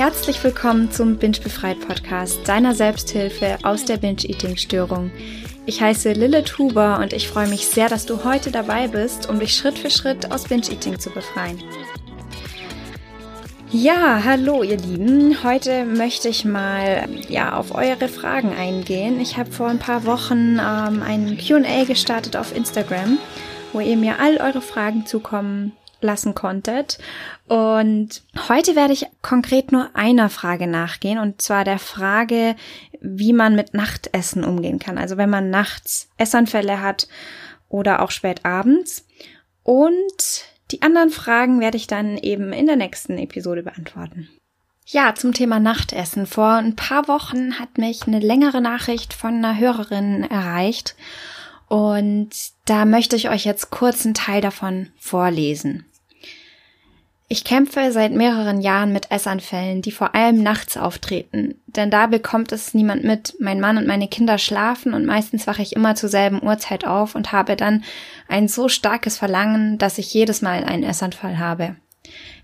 Herzlich willkommen zum Binge Befreit Podcast, deiner Selbsthilfe aus der Binge-Eating-Störung. Ich heiße Lilith Huber und ich freue mich sehr, dass du heute dabei bist, um dich Schritt für Schritt aus Binge-Eating zu befreien. Ja, hallo ihr Lieben. Heute möchte ich mal ja auf eure Fragen eingehen. Ich habe vor ein paar Wochen ähm, ein Q&A gestartet auf Instagram, wo ihr mir all eure Fragen zukommen lassen konntet. Und heute werde ich konkret nur einer Frage nachgehen, und zwar der Frage, wie man mit Nachtessen umgehen kann. Also wenn man nachts Essanfälle hat oder auch spät abends. Und die anderen Fragen werde ich dann eben in der nächsten Episode beantworten. Ja, zum Thema Nachtessen. Vor ein paar Wochen hat mich eine längere Nachricht von einer Hörerin erreicht. Und da möchte ich euch jetzt kurz einen Teil davon vorlesen. Ich kämpfe seit mehreren Jahren mit Essanfällen, die vor allem nachts auftreten, denn da bekommt es niemand mit. Mein Mann und meine Kinder schlafen und meistens wache ich immer zur selben Uhrzeit auf und habe dann ein so starkes Verlangen, dass ich jedes Mal einen Essanfall habe.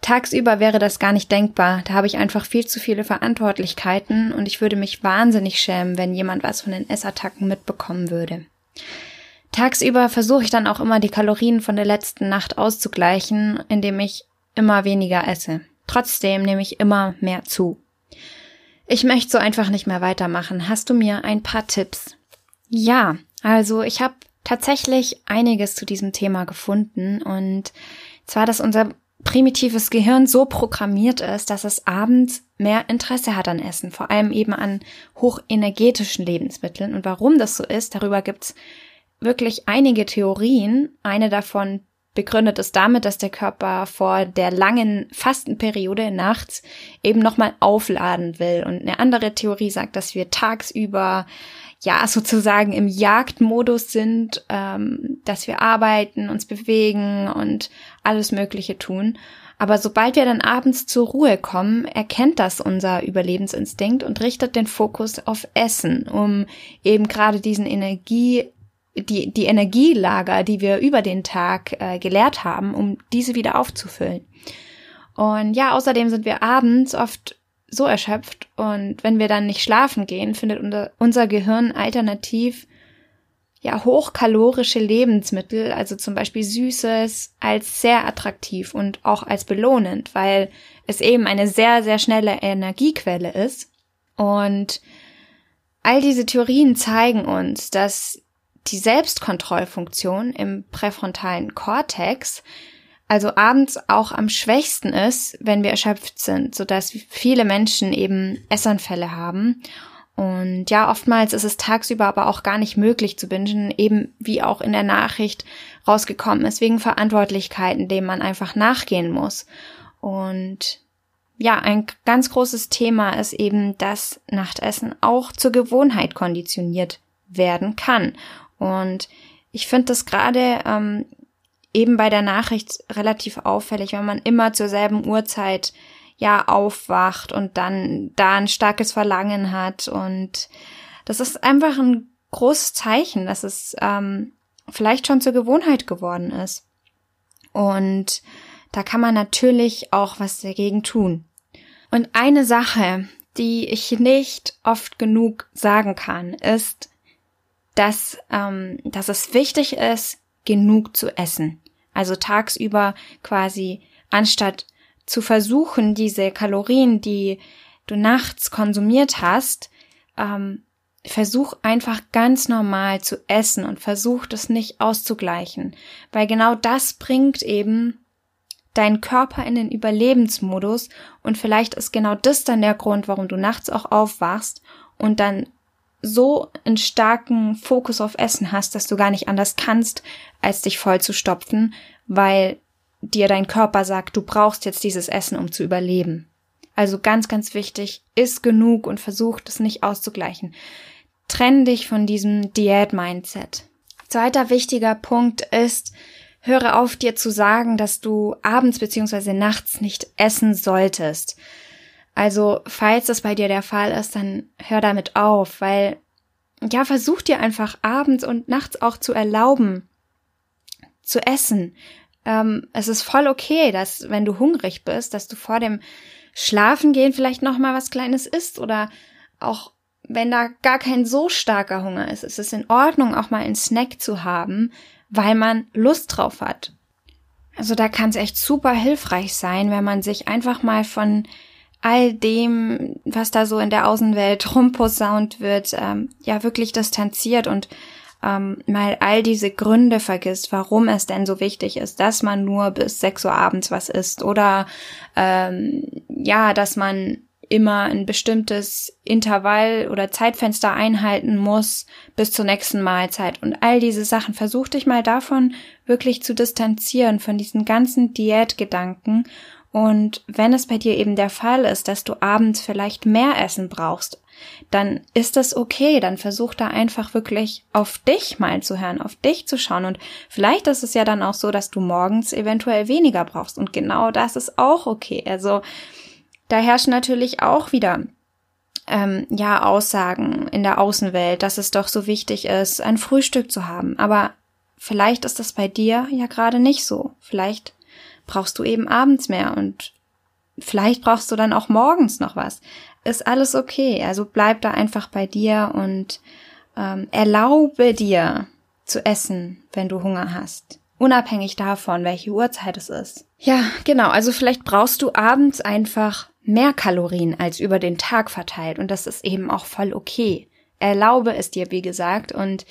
Tagsüber wäre das gar nicht denkbar, da habe ich einfach viel zu viele Verantwortlichkeiten und ich würde mich wahnsinnig schämen, wenn jemand was von den Essattacken mitbekommen würde. Tagsüber versuche ich dann auch immer die Kalorien von der letzten Nacht auszugleichen, indem ich immer weniger esse. Trotzdem nehme ich immer mehr zu. Ich möchte so einfach nicht mehr weitermachen. Hast du mir ein paar Tipps? Ja, also ich habe tatsächlich einiges zu diesem Thema gefunden und zwar, dass unser primitives Gehirn so programmiert ist, dass es abends mehr Interesse hat an Essen, vor allem eben an hochenergetischen Lebensmitteln. Und warum das so ist, darüber gibt's wirklich einige Theorien. Eine davon begründet es damit, dass der Körper vor der langen Fastenperiode nachts eben nochmal aufladen will. Und eine andere Theorie sagt, dass wir tagsüber ja sozusagen im Jagdmodus sind, ähm, dass wir arbeiten, uns bewegen und alles Mögliche tun. Aber sobald wir dann abends zur Ruhe kommen, erkennt das unser Überlebensinstinkt und richtet den Fokus auf Essen, um eben gerade diesen Energie die, die Energielager, die wir über den Tag äh, geleert haben, um diese wieder aufzufüllen. Und ja, außerdem sind wir abends oft so erschöpft und wenn wir dann nicht schlafen gehen, findet unser, unser Gehirn alternativ ja hochkalorische Lebensmittel, also zum Beispiel Süßes, als sehr attraktiv und auch als belohnend, weil es eben eine sehr, sehr schnelle Energiequelle ist. Und all diese Theorien zeigen uns, dass die Selbstkontrollfunktion im präfrontalen Kortex also abends auch am schwächsten ist, wenn wir erschöpft sind, so dass viele Menschen eben Essanfälle haben. Und ja, oftmals ist es tagsüber aber auch gar nicht möglich zu bingen, eben wie auch in der Nachricht rausgekommen ist, wegen Verantwortlichkeiten, denen man einfach nachgehen muss. Und ja, ein ganz großes Thema ist eben, dass Nachtessen auch zur Gewohnheit konditioniert werden kann. Und ich finde das gerade ähm, eben bei der Nachricht relativ auffällig, wenn man immer zur selben Uhrzeit ja aufwacht und dann da ein starkes Verlangen hat. Und das ist einfach ein großes Zeichen, dass es ähm, vielleicht schon zur Gewohnheit geworden ist. Und da kann man natürlich auch was dagegen tun. Und eine Sache, die ich nicht oft genug sagen kann, ist, dass, ähm, dass es wichtig ist, genug zu essen. Also tagsüber quasi, anstatt zu versuchen, diese Kalorien, die du nachts konsumiert hast, ähm, versuch einfach ganz normal zu essen und versuch das nicht auszugleichen, weil genau das bringt eben deinen Körper in den Überlebensmodus und vielleicht ist genau das dann der Grund, warum du nachts auch aufwachst und dann so einen starken Fokus auf Essen hast, dass du gar nicht anders kannst, als dich voll zu stopfen, weil dir dein Körper sagt, du brauchst jetzt dieses Essen, um zu überleben. Also ganz, ganz wichtig, iss genug und versuch das nicht auszugleichen. Trenn dich von diesem Diät-Mindset. Zweiter wichtiger Punkt ist, höre auf dir zu sagen, dass du abends beziehungsweise nachts nicht essen solltest. Also, falls das bei dir der Fall ist, dann hör damit auf, weil ja, versuch dir einfach abends und nachts auch zu erlauben, zu essen. Ähm, es ist voll okay, dass wenn du hungrig bist, dass du vor dem Schlafengehen vielleicht noch mal was Kleines isst oder auch wenn da gar kein so starker Hunger ist, ist es in Ordnung, auch mal einen Snack zu haben, weil man Lust drauf hat. Also da kann es echt super hilfreich sein, wenn man sich einfach mal von all dem, was da so in der Außenwelt rumposaunt wird, ähm, ja wirklich distanziert und ähm, mal all diese Gründe vergisst, warum es denn so wichtig ist, dass man nur bis sechs Uhr abends was isst oder ähm, ja, dass man immer ein bestimmtes Intervall oder Zeitfenster einhalten muss bis zur nächsten Mahlzeit. Und all diese Sachen, versuch dich mal davon wirklich zu distanzieren, von diesen ganzen Diätgedanken. Und wenn es bei dir eben der Fall ist, dass du abends vielleicht mehr Essen brauchst, dann ist das okay. Dann versuch da einfach wirklich auf dich mal zu hören, auf dich zu schauen. Und vielleicht ist es ja dann auch so, dass du morgens eventuell weniger brauchst. Und genau das ist auch okay. Also, da herrschen natürlich auch wieder ähm, ja Aussagen in der Außenwelt, dass es doch so wichtig ist, ein Frühstück zu haben. Aber vielleicht ist das bei dir ja gerade nicht so. Vielleicht brauchst du eben abends mehr und vielleicht brauchst du dann auch morgens noch was. Ist alles okay. Also bleib da einfach bei dir und ähm, erlaube dir zu essen, wenn du Hunger hast. Unabhängig davon, welche Uhrzeit es ist. Ja, genau. Also vielleicht brauchst du abends einfach mehr Kalorien als über den Tag verteilt und das ist eben auch voll okay. Erlaube es dir, wie gesagt, und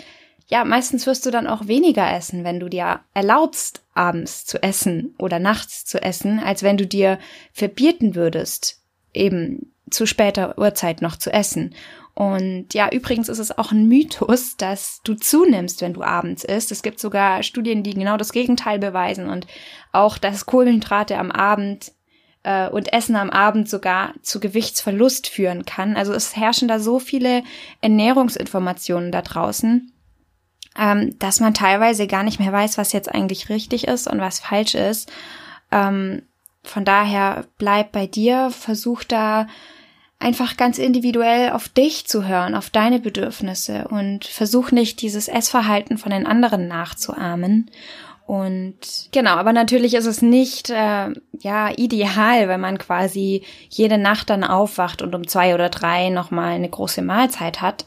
ja, meistens wirst du dann auch weniger essen, wenn du dir erlaubst, abends zu essen oder nachts zu essen, als wenn du dir verbieten würdest, eben zu später Uhrzeit noch zu essen. Und ja, übrigens ist es auch ein Mythos, dass du zunimmst, wenn du abends isst. Es gibt sogar Studien, die genau das Gegenteil beweisen und auch, dass Kohlenhydrate am Abend äh, und Essen am Abend sogar zu Gewichtsverlust führen kann. Also es herrschen da so viele Ernährungsinformationen da draußen, ähm, dass man teilweise gar nicht mehr weiß, was jetzt eigentlich richtig ist und was falsch ist. Ähm, von daher bleib bei dir, versuch da einfach ganz individuell auf dich zu hören, auf deine Bedürfnisse und versuch nicht dieses Essverhalten von den anderen nachzuahmen und genau, aber natürlich ist es nicht äh, ja ideal, wenn man quasi jede Nacht dann aufwacht und um zwei oder drei nochmal eine große Mahlzeit hat.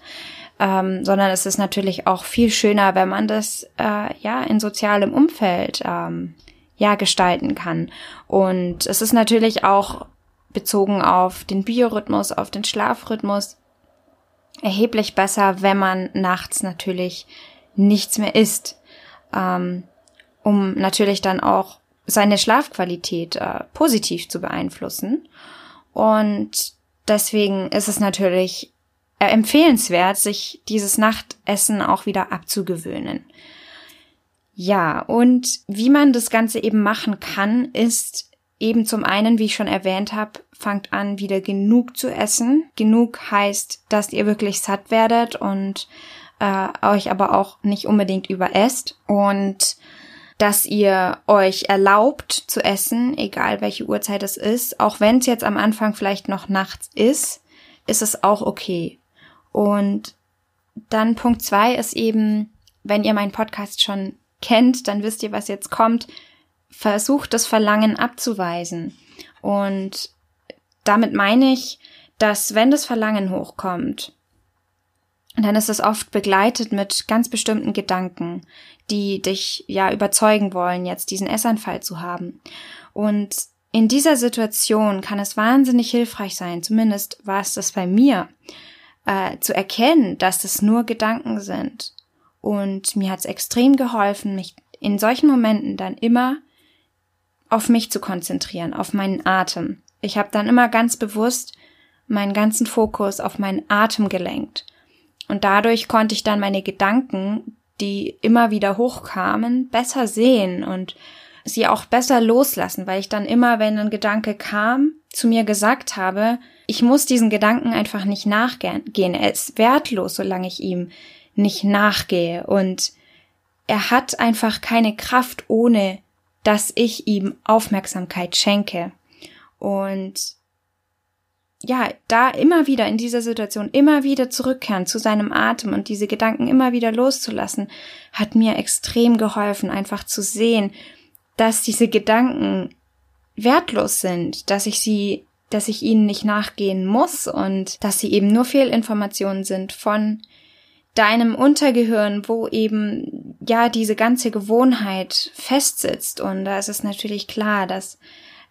Ähm, sondern es ist natürlich auch viel schöner, wenn man das äh, ja in sozialem Umfeld ähm, ja gestalten kann. Und es ist natürlich auch bezogen auf den Biorhythmus, auf den Schlafrhythmus erheblich besser, wenn man nachts natürlich nichts mehr isst. Ähm, um natürlich dann auch seine Schlafqualität äh, positiv zu beeinflussen. Und deswegen ist es natürlich empfehlenswert, sich dieses Nachtessen auch wieder abzugewöhnen. Ja, und wie man das Ganze eben machen kann, ist eben zum einen, wie ich schon erwähnt habe, fangt an, wieder genug zu essen. Genug heißt, dass ihr wirklich satt werdet und äh, euch aber auch nicht unbedingt überesst. Und dass ihr euch erlaubt zu essen, egal welche Uhrzeit es ist. Auch wenn es jetzt am Anfang vielleicht noch nachts ist, ist es auch okay. Und dann Punkt zwei ist eben, wenn ihr meinen Podcast schon kennt, dann wisst ihr, was jetzt kommt. Versucht das Verlangen abzuweisen. Und damit meine ich, dass wenn das Verlangen hochkommt, dann ist es oft begleitet mit ganz bestimmten Gedanken, die dich ja überzeugen wollen, jetzt diesen Essanfall zu haben. Und in dieser Situation kann es wahnsinnig hilfreich sein, zumindest war es das bei mir, äh, zu erkennen, dass das nur Gedanken sind. Und mir hat es extrem geholfen, mich in solchen Momenten dann immer auf mich zu konzentrieren, auf meinen Atem. Ich habe dann immer ganz bewusst meinen ganzen Fokus auf meinen Atem gelenkt. Und dadurch konnte ich dann meine Gedanken, die immer wieder hochkamen, besser sehen und sie auch besser loslassen, weil ich dann immer, wenn ein Gedanke kam, zu mir gesagt habe, ich muss diesen Gedanken einfach nicht nachgehen. Er ist wertlos, solange ich ihm nicht nachgehe. Und er hat einfach keine Kraft, ohne dass ich ihm Aufmerksamkeit schenke. Und ja, da immer wieder in dieser Situation immer wieder zurückkehren zu seinem Atem und diese Gedanken immer wieder loszulassen, hat mir extrem geholfen, einfach zu sehen, dass diese Gedanken wertlos sind, dass ich sie, dass ich ihnen nicht nachgehen muss und dass sie eben nur Fehlinformationen sind von deinem Untergehirn, wo eben ja diese ganze Gewohnheit festsitzt. Und da ist es natürlich klar, dass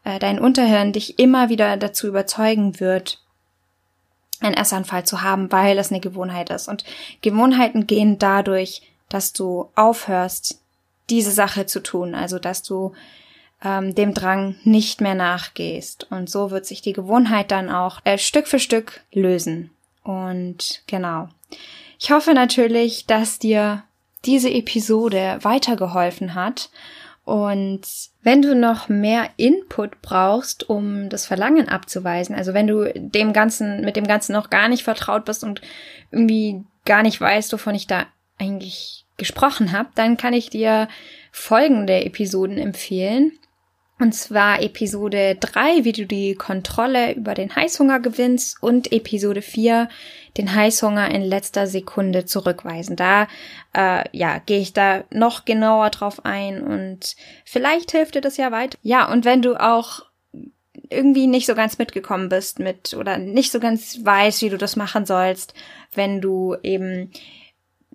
äh, dein Unterhirn dich immer wieder dazu überzeugen wird, einen Essanfall zu haben, weil es eine Gewohnheit ist. Und Gewohnheiten gehen dadurch, dass du aufhörst, diese Sache zu tun, also dass du ähm, dem Drang nicht mehr nachgehst. Und so wird sich die Gewohnheit dann auch äh, Stück für Stück lösen. Und genau. Ich hoffe natürlich, dass dir diese Episode weitergeholfen hat und wenn du noch mehr Input brauchst, um das Verlangen abzuweisen, also wenn du dem Ganzen, mit dem Ganzen noch gar nicht vertraut bist und irgendwie gar nicht weißt, wovon ich da eigentlich gesprochen habe, dann kann ich dir folgende Episoden empfehlen. Und zwar Episode 3, wie du die Kontrolle über den Heißhunger gewinnst und Episode 4, den Heißhunger in letzter Sekunde zurückweisen. Da äh, ja, gehe ich da noch genauer drauf ein und vielleicht hilft dir das ja weiter. Ja, und wenn du auch irgendwie nicht so ganz mitgekommen bist mit oder nicht so ganz weißt, wie du das machen sollst, wenn du eben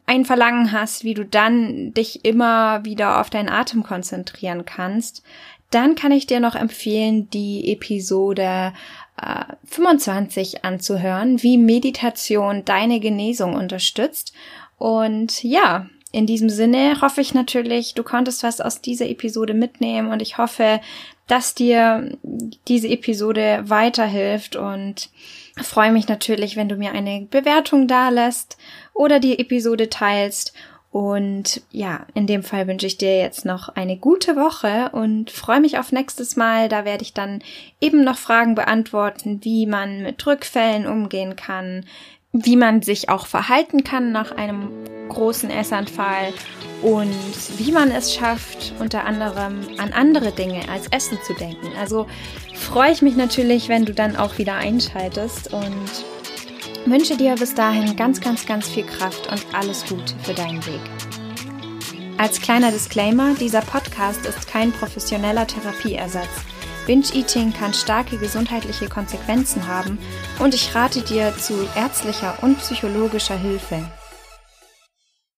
ein Verlangen hast, wie du dann dich immer wieder auf deinen Atem konzentrieren kannst, dann kann ich dir noch empfehlen, die Episode äh, 25 anzuhören, wie Meditation deine Genesung unterstützt. Und ja, in diesem Sinne hoffe ich natürlich, du konntest was aus dieser Episode mitnehmen und ich hoffe, dass dir diese Episode weiterhilft und freue mich natürlich, wenn du mir eine Bewertung dalässt oder die Episode teilst und ja, in dem Fall wünsche ich dir jetzt noch eine gute Woche und freue mich auf nächstes Mal. Da werde ich dann eben noch Fragen beantworten, wie man mit Rückfällen umgehen kann, wie man sich auch verhalten kann nach einem großen Essanfall und wie man es schafft, unter anderem an andere Dinge als Essen zu denken. Also freue ich mich natürlich, wenn du dann auch wieder einschaltest und wünsche dir bis dahin ganz, ganz, ganz viel Kraft und alles Gute für deinen Weg. Als kleiner Disclaimer, dieser Podcast ist kein professioneller Therapieersatz. Binge-Eating kann starke gesundheitliche Konsequenzen haben und ich rate dir zu ärztlicher und psychologischer Hilfe.